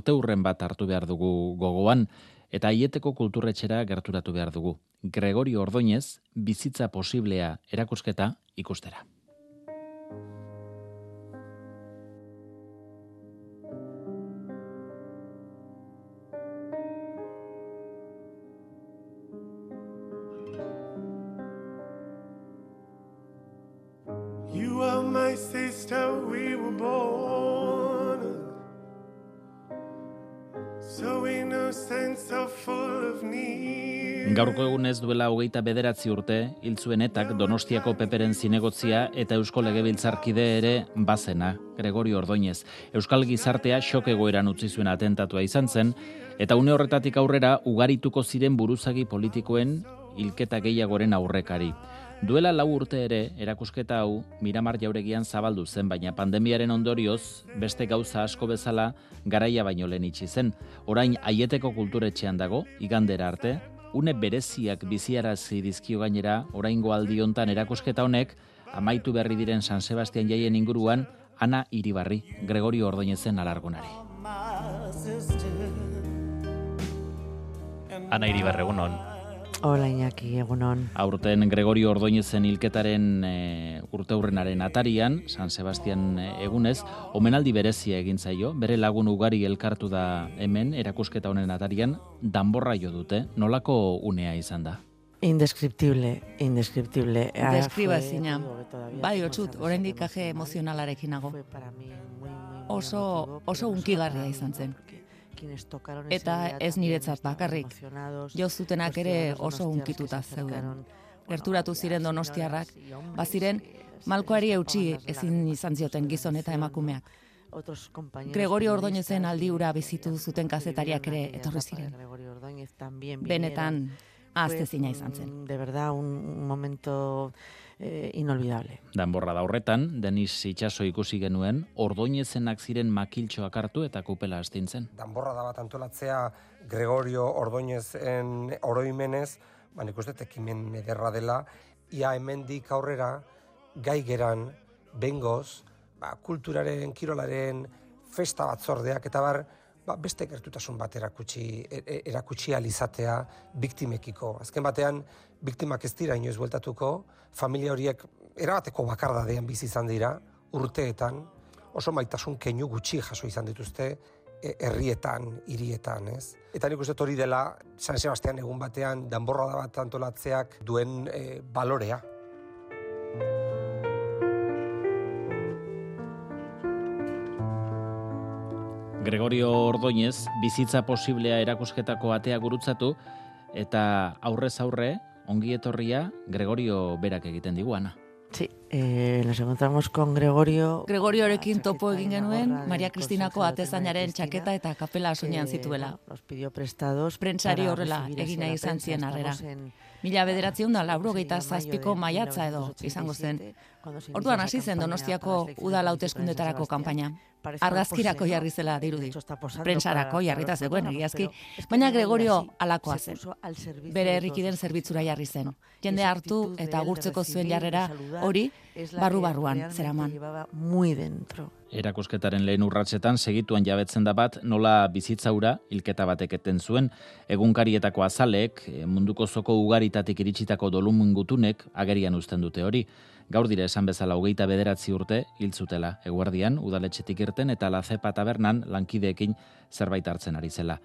urte urren bat hartu behar dugu gogoan, eta aieteko kulturretxera gerturatu behar dugu. Gregorio Ordoinez, bizitza posiblea erakusketa ikustera. Gaurko egunez duela hogeita bederatzi urte, hiltzuenetak Donostiako peperen zinegotzia eta Eusko Legebiltzarkide ere bazena, Gregorio Ordoinez. Euskal Gizartea xok egoeran utzi zuen atentatua izan zen, eta une horretatik aurrera ugarituko ziren buruzagi politikoen hilketa gehiagoren aurrekari. Duela lau urte ere, erakusketa hau, Miramar jauregian zabaldu zen, baina pandemiaren ondorioz, beste gauza asko bezala, garaia baino lehen itxi zen. Orain, aieteko kulturetxean dago, igandera arte, une bereziak biziarazi dizkio gainera, oraingo aldi hontan erakusketa honek, amaitu berri diren San Sebastian jaien inguruan, Ana Iribarri, Gregorio Ordoinezen alargonari. Ana Iribarri, egunon. Hola Iñaki, egunon. Aurten Gregorio Ordoinezen hilketaren e, urte hurrenaren atarian, San Sebastian e, egunez, omenaldi berezia egin zaio, bere lagun ugari elkartu da hemen, erakusketa honen atarian, danborra jo dute, nolako unea izan da? Indeskriptible, indeskriptible. Deskriba zina, bai otxut, oraindik aje emozionalarekin nago. Oso, oso unkigarria izan zen. Eta ez niretzat bakarrik, jo zutenak ere oso unkituta zeuden. Gerturatu ziren donostiarrak, baziren, malkoari eutxi ezin izan zioten gizon eta emakumeak. Gregorio Ordoñezen aldiura bizitu zuten kazetariak ere etorri ziren. Benetan, azte zina izan zen. De verdad, un momento eh, inolvidable. Danborra da horretan, Denis Itxaso ikusi genuen, ordoinezenak ziren makiltxoak hartu eta kupela astintzen. Danborra da bat antolatzea Gregorio Ordoinezen oroimenez, ba nik uste tekimen ederra dela, ia hemendik aurrera gai geran, bengoz, ba, kulturaren, kirolaren, festa batzordeak eta bar, ba, beste gertutasun bat erakutsi, e, e, erakutsi alizatea biktimekiko. Azken batean, biktimak ez dira inoiz bueltatuko, familia horiek erabateko bakardadean bizi izan dira, urteetan, oso maitasun keinu gutxi jaso izan dituzte, e, herrietan, hirietan, ez? Eta nik uste hori dela, San Sebastian egun batean, danborra da bat antolatzeak duen e, balorea. Gregorio Ordoñez bizitza posiblea erakusketako atea gurutzatu eta aurrez aurre ongi etorria Gregorio berak egiten diguana. Sí, eh, nos encontramos con Gregorio. Gregoriorekin topo egin genuen, Maria Cristinako atezainaren txaketa eta kapela soinean zituela. Los pidió prestados. Prentsari horrela egina izan zien arrera. Mila bederatzion da lauro geita zazpiko maiatza edo izango zen. Orduan hasi zen Donostiako udal hauteskundetarako kanpaina. Argazkirako jarri zela dirudi. Prentsarako jarrita zegoen egiazki, baina Gregorio alakoa zen. Bere herrikiden zerbitzura jarri zen. Jende hartu eta gurtzeko zuen jarrera hori barru-barruan zeraman. Muy dentro. Erakusketaren lehen urratsetan segituan jabetzen da bat nola bizitzaura hilketa batek eten zuen egunkarietako azalek eh, munduko zoko ugaritatik iritsitako dolumun gutunek agerian uzten dute hori. Gaur dire esan bezala hogeita bederatzi urte hiltzutela eguardian udaletxetik irten eta lazepa tabernan lankideekin zerbait hartzen ari zela.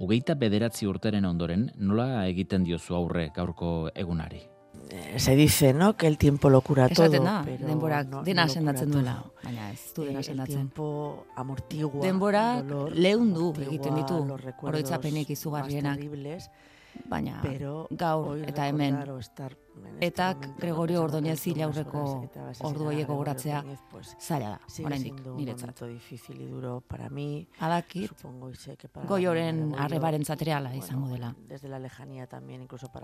Hogeita bederatzi urteren ondoren nola egiten diozu aurre gaurko egunari? Eh, se dice, ¿no? Que el tiempo lo cura todo. Esaten da, denborak no, dena sendatzen duela. Baina ez du dena sendatzen. El tiempo amortigua. Denborak lehundu egiten ditu. Oroitzapenek izugarrienak. Baina gaur eta hemen Eta Gregorio Ordoñez hil aurreko ordu horiek gogoratzea zaila da, oraindik niretzat. Adakit, goioren arrebaren zatereala izango dela.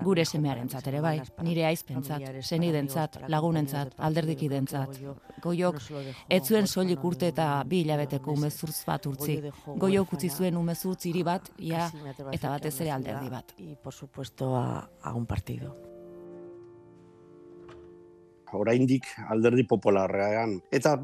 Gure semearen zatere bai, nire aizpentzat, zenidentzat, lagunentzat, alderdiki dentzat. Goiok, ez zuen soilik urte eta bi hilabeteko umezurtz bat urtzi. Goiok utzi zuen umezurtz hiri bat, ia, eta batez ere alderdi bat. Y por supuesto a, a un partido oraindik alderdi popularrean. Eta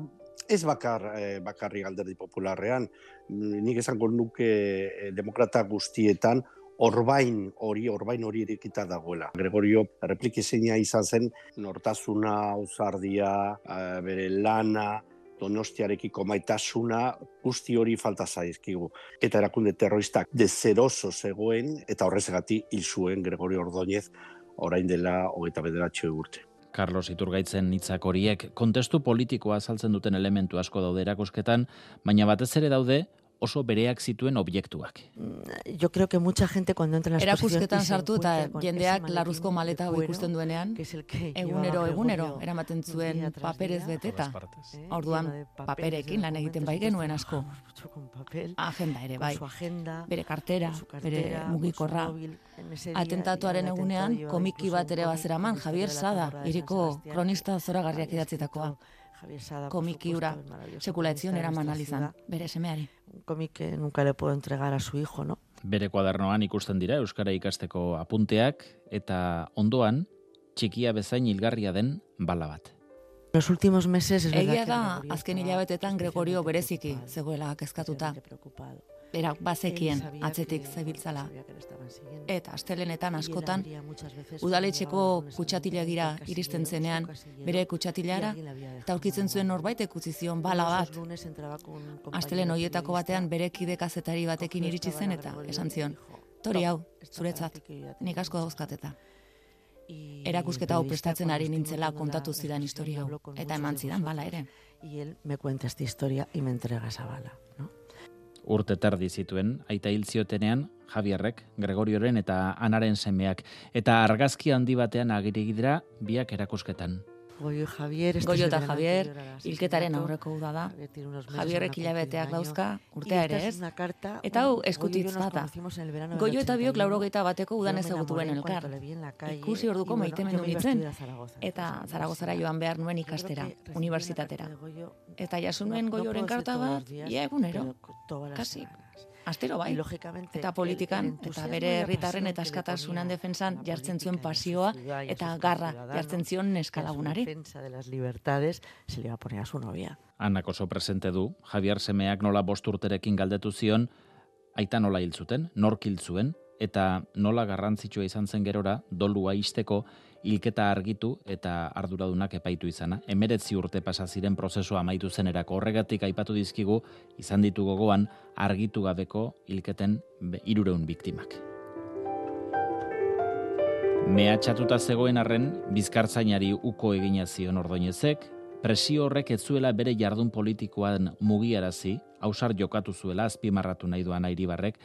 ez bakar, e, bakarri alderdi popularrean, nik esango nuke e, demokrata guztietan, orbain hori, orbain hori erikita dagoela. Gregorio replikizenia izan zen, nortasuna, ausardia, bere lana, donostiarekiko maitasuna, guzti hori falta zaizkigu. Eta erakunde terroristak dezeroso zegoen, eta horrezagati hil zuen Gregorio Ordóñez orain dela hogeita bederatxo urte. Carlos Iturgaitzen hitzak horiek kontestu politikoa azaltzen duten elementu asko daude erakusketan, baina batez ere daude oso bereak zituen objektuak. Mm, yo creo que mucha gente cuando entra en la Erakusketan sartu eta jendeak larruzko maleta hau ikusten duenean, egunero, egunero, eramaten zuen paperez beteta. Eh, Orduan, paperekin lan egiten bai genuen asko. Agenda ere, bai. Bere kartera, bere mugikorra. Atentatuaren egunean, komiki bat ere bazeraman, Javier Sada, iriko kronista zoragarriak idatzitakoa. Komiki ura, sekula etzion eraman alizan, bere semeari. Que nunca le puedo entregar a su hijo, ¿no? Bere kuadernoan ikusten dira euskara ikasteko apunteak eta ondoan txikia bezain hilgarria den bala bat. Los últimos meses es Egia da, azken hilabetetan Gregorio bereziki zegoela kezkatuta berak bazekien atzetik zebiltzala. Eta astelenetan askotan, udaletxeko kutsatilagira iristen zenean, bere kutsatilara, eta aurkitzen zuen norbait utzi zion bala bat. Astelen hoietako batean bere kide kazetari batekin iritsi zen eta esan zion, tori hau, zuretzat, nik asko dauzkateta. Erakusketa hau prestatzen ari nintzela kontatu zidan historia hau, eta eman zidan bala ere. Y él me cuenta esta historia y me entrega esa bala. Urte terdi zituen, aita hil ziotenean, Javierrek, Gregorioren eta Anaren semeak, eta argazki handi batean agirigidra biak erakusketan. Goio Javier, Goio eta Javier, hilketaren aurreko uda da. Javierrek hilabeteak dauzka, urtea ere ez. Eta hau eskutitz bata. Goio eta biok laurogeita bateko udan ezagutuen elkar. Ikusi orduko maite mendu nintzen. Eta Zaragozara joan behar nuen ikastera, unibertsitatera. Eta jasu nuen goioren karta bat, ia egunero. Kasi, Astero bai, eta politikan, eta bere herritarren eta askatasunan defensan jartzen zuen pasioa eta garra jartzen zion neskalagunari. de las libertades se le va a poner a su novia. Anak oso presente du, Javier Semeak nola bosturterekin galdetu zion, aita nola hil zuten, nork hil zuen, eta nola garrantzitsua izan zen gerora, dolua izteko, hilketa argitu eta arduradunak epaitu izana. Emeretzi urte pasa ziren prozesua amaitu zenerako horregatik aipatu dizkigu izan ditu gogoan argitu gabeko hilketen irureun biktimak. Mehatxatuta zegoen arren, bizkartzainari uko egina zion ordoinezek, presio horrek ez zuela bere jardun politikoan mugiarazi, hausar jokatu zuela azpimarratu nahi duan airibarrek,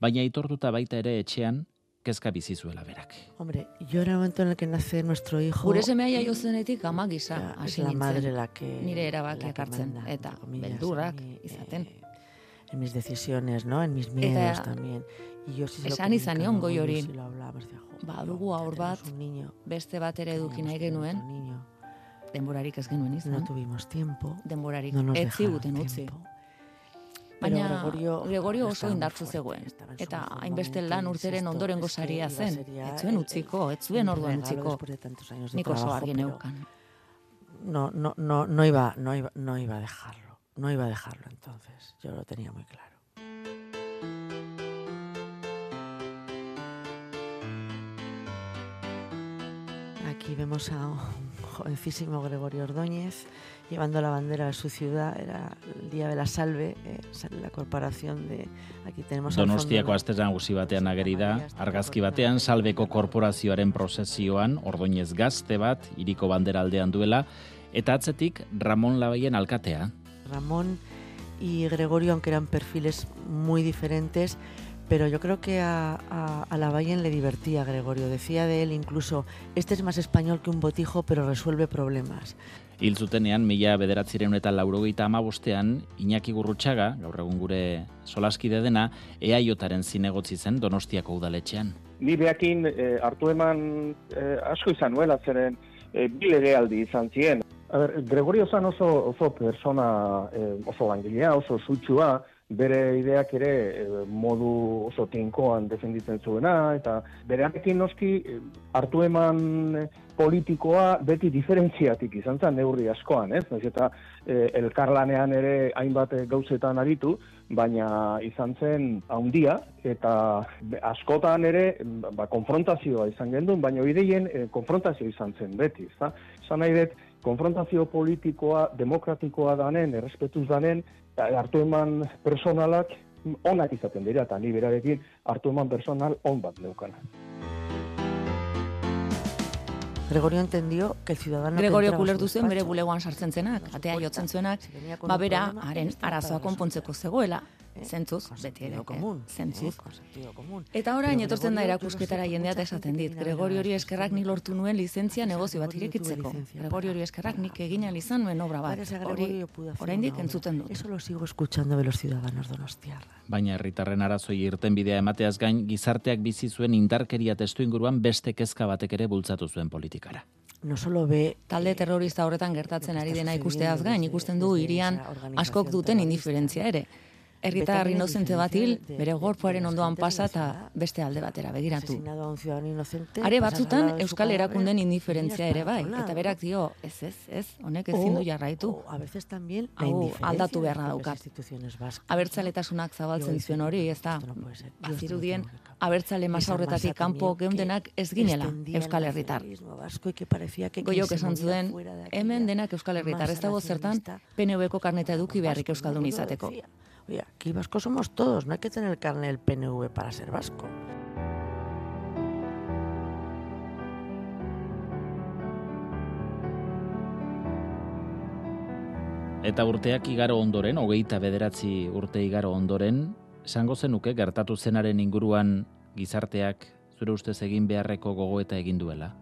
baina itortuta baita ere etxean kezka bizi zuela berak. Hombre, yo era el momento en el que nace nuestro hijo. Gure semea jaio zenetik ama gisa hasi la madre la que nire erabaki hartzen eta beldurrak izaten. Eh, en mis decisiones, ¿no? En mis miedos eta, también. Y yo sí Esan izan nion goi hori. Ba, dugu aur bat, beste bat ere eduki nahi genuen. Denborarik ez genuen izan. No tuvimos tiempo. Denborarik no ez ziguten utzi. Tiempo. Baina Gregorio, Gregorio oso indartzu zegoen. Eta hainbeste lan urteren ondorengo saria zen. Ez zuen utziko, ez zuen orduan utziko. Nik oso argi neukan. No, no, no, no, iba, no, iba, no iba a dejarlo. No iba a dejarlo entonces. Yo lo tenía muy claro. Aquí vemos a un jovencísimo Gregorio Ordóñez llevando la bandera de su ciudad, era el día de la salve, eh, la corporación de... Aquí tenemos Donostiako astera nagusi batean ageri da, argazki batean salbeko korporazioaren prozesioan, ordoinez gazte bat, iriko bandera aldean duela, eta atzetik Ramón Labaien alkatea. Ramón y Gregorio, aunque eran perfiles muy diferentes, pero yo creo que a, a, a Lavalle le divertía Gregorio. Decía de él incluso, este es más español que un botijo, pero resuelve problemas. Hil zutenean, mila bederatzireun eta laurogeita amabostean, Iñaki Gurrutxaga, gaur egun gure solaskide dena, eaiotaren zinegotzi zen Donostiako udaletxean. Ni behakin eh, hartu eman eh, asko izan nuela, zeren eh, bilege aldi izan zien. A ber, Gregorio zan oso, oso persona, eh, oso langilea, oso zutxua, bere ideak ere e, modu oso tinkoan defenditzen zuena, eta berearekin noski e, hartu eman politikoa beti diferentziatik izan zen neurri askoan, ez? Naiz eta e, elkarlanean ere hainbat gauzetan aritu, baina izan zen handia eta askotan ere ba, konfrontazioa izan gendun, baina ideien e, konfrontazio izan zen beti, ezta? Izan nahi dut, konfrontazio politikoa demokratikoa danen, errespetuz danen, hartu eman personalak onak izaten dira, eta ni berarekin hartu eman personal on bat neukana. Gregorio entendió que el ciudadano Gregorio kulertu zen bere bulegoan sartzen zenak, atea jotzen zuenak, ba bera, haren arazoa konpontzeko zegoela, zentzuz, beti ere, zentzuz. Eta orain etortzen da erakusketara jendeat esaten dit, Gregorio hori eskerrak ni lortu nuen lizentzia negozio bat irekitzeko. Gregorio hori eskerrak nik egin izan nuen obra bat. Hori, oraindik entzuten dut. Eso lo sigo escuchando de los ciudadanos donostiarra. Baina herritarren arazoi irten bidea emateaz gain, gizarteak bizi zuen indarkeria testu inguruan beste kezka batek ere bultzatu zuen politikara. No solo ve talde terrorista horretan gertatzen ari dena ikusteaz gain, ikusten du hirian askok duten indiferentzia ere herritar inozente bat hil, bere gorpuaren ondoan pasa eta beste alde batera begiratu. Are batzutan Euskal Erakunden indiferentzia ere bai, eta berak dio, ez ez, ez, honek ezin du jarraitu. Hau aldatu beharra daukat. Abertzaletasunak zabaltzen zuen hori, ez da, bazirudien, abertzale masaurretatik kanpo geundenak ez ginela Euskal Herritar. Goiok esan zuen, hemen denak Euskal Herritar, ez dago zertan, PNV-ko karneta eduki beharrik Euskaldun izateko. Oye, aquí vascos somos todos, no hay que tener carne del PNV para ser vasco. Eta urteak igaro ondoren, hogeita bederatzi urte igaro ondoren, esango zenuke gertatu zenaren inguruan gizarteak zure ustez egin beharreko gogoeta egin duela?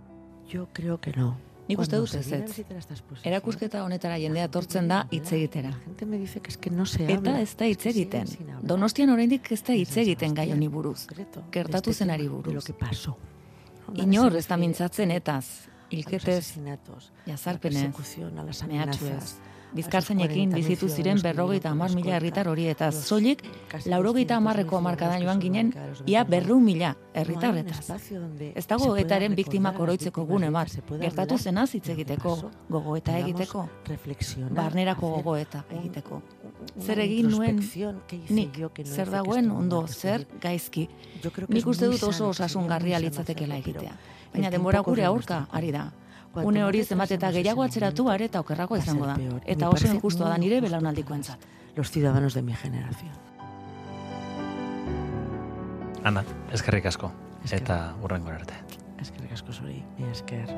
Yo creo que no. Nik uste duz ez ez. Erakusketa honetara jendea tortzen da hitz egitera. Eta ez da hitz egiten. Donostian oraindik ez da hitz egiten gai honi buruz. Gertatu zenari buruz. Inor ez da mintzatzen etaz. Ilketez, jazarpenez, mehatxuez, bizkarzainekin bizitu ziren berrogeita amar mila herritar hori eta zolik laurogeita amarreko amarkadan joan ginen ia berru mila herritarretaz. Ez dago gogoetaren biktimak oroitzeko gune bat, gertatu zena hitz egiteko, gogoeta egiteko, barnerako gogoeta egiteko. Zer egin nuen nik, zer dagoen ondo, zer gaizki, nik uste dut oso osasungarria litzatekela egitea. Baina denbora gure aurka, ari da, une hori zenbat eta gehiago atzeratu are eta okerrago izango da. Eta oso injustua da nire belaunaldiko entzat. Los ciudadanos de mi generación. Ana, eskerrik asko. Eta urrengo arte. Eskerrik asko zuri. Esker.